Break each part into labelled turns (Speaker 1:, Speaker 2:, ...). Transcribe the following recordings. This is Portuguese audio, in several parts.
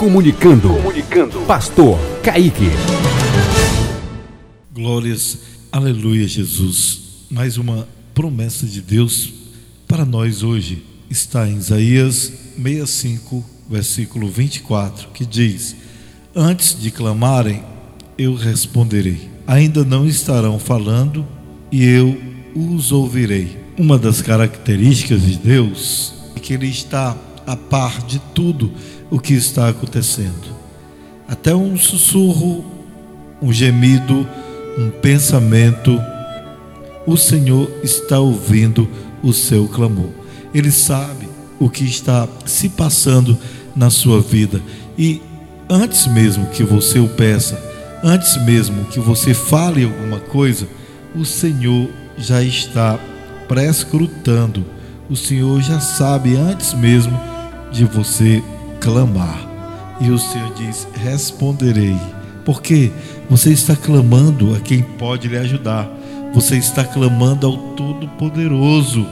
Speaker 1: Comunicando. Comunicando. Pastor Kaique.
Speaker 2: Glórias, aleluia, Jesus. Mais uma promessa de Deus para nós hoje está em Isaías 65, versículo 24, que diz: Antes de clamarem, eu responderei. Ainda não estarão falando e eu os ouvirei. Uma das características de Deus é que Ele está a par de tudo o que está acontecendo. Até um sussurro, um gemido, um pensamento, o Senhor está ouvindo o seu clamor. Ele sabe o que está se passando na sua vida e antes mesmo que você o peça, antes mesmo que você fale alguma coisa, o Senhor já está prescrutando. O Senhor já sabe antes mesmo de você clamar. E o Senhor diz: Responderei. Porque você está clamando a quem pode lhe ajudar. Você está clamando ao Todo-Poderoso.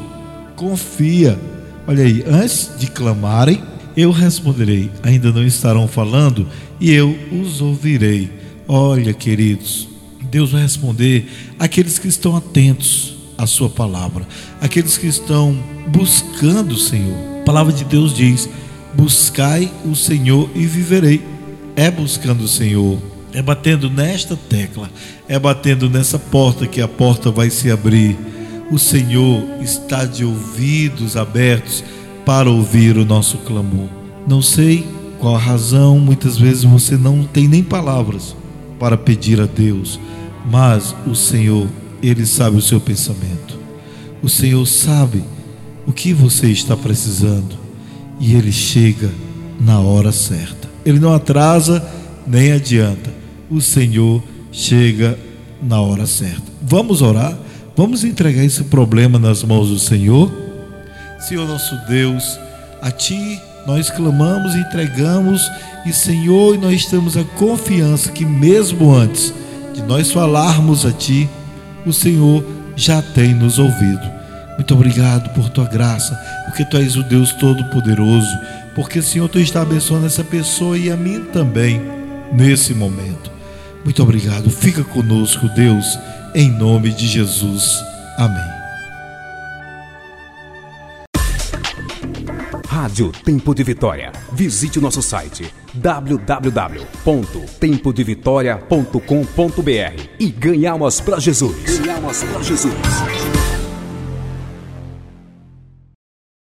Speaker 2: Confia. Olha aí, antes de clamarem, eu responderei. Ainda não estarão falando e eu os ouvirei. Olha, queridos, Deus vai responder aqueles que estão atentos à Sua palavra, aqueles que estão buscando o Senhor. A palavra de Deus diz: Buscai o Senhor e viverei. É buscando o Senhor, é batendo nesta tecla, é batendo nessa porta que a porta vai se abrir. O Senhor está de ouvidos abertos para ouvir o nosso clamor. Não sei qual a razão, muitas vezes você não tem nem palavras para pedir a Deus, mas o Senhor, Ele sabe o seu pensamento. O Senhor sabe o que você está precisando e ele chega na hora certa. Ele não atrasa nem adianta. O Senhor chega na hora certa. Vamos orar? Vamos entregar esse problema nas mãos do Senhor? Senhor nosso Deus, a Ti nós clamamos entregamos, e Senhor, nós temos a confiança que mesmo antes de nós falarmos a Ti, o Senhor já tem nos ouvido. Muito obrigado por tua graça, porque tu és o Deus Todo-Poderoso, porque, Senhor, tu está abençoando essa pessoa e a mim também nesse momento. Muito obrigado. Fica conosco, Deus, em nome de Jesus. Amém.
Speaker 1: Rádio Tempo de Vitória. Visite o nosso site www.tempodevitória.com.br e ganhamos para Jesus. Para Jesus.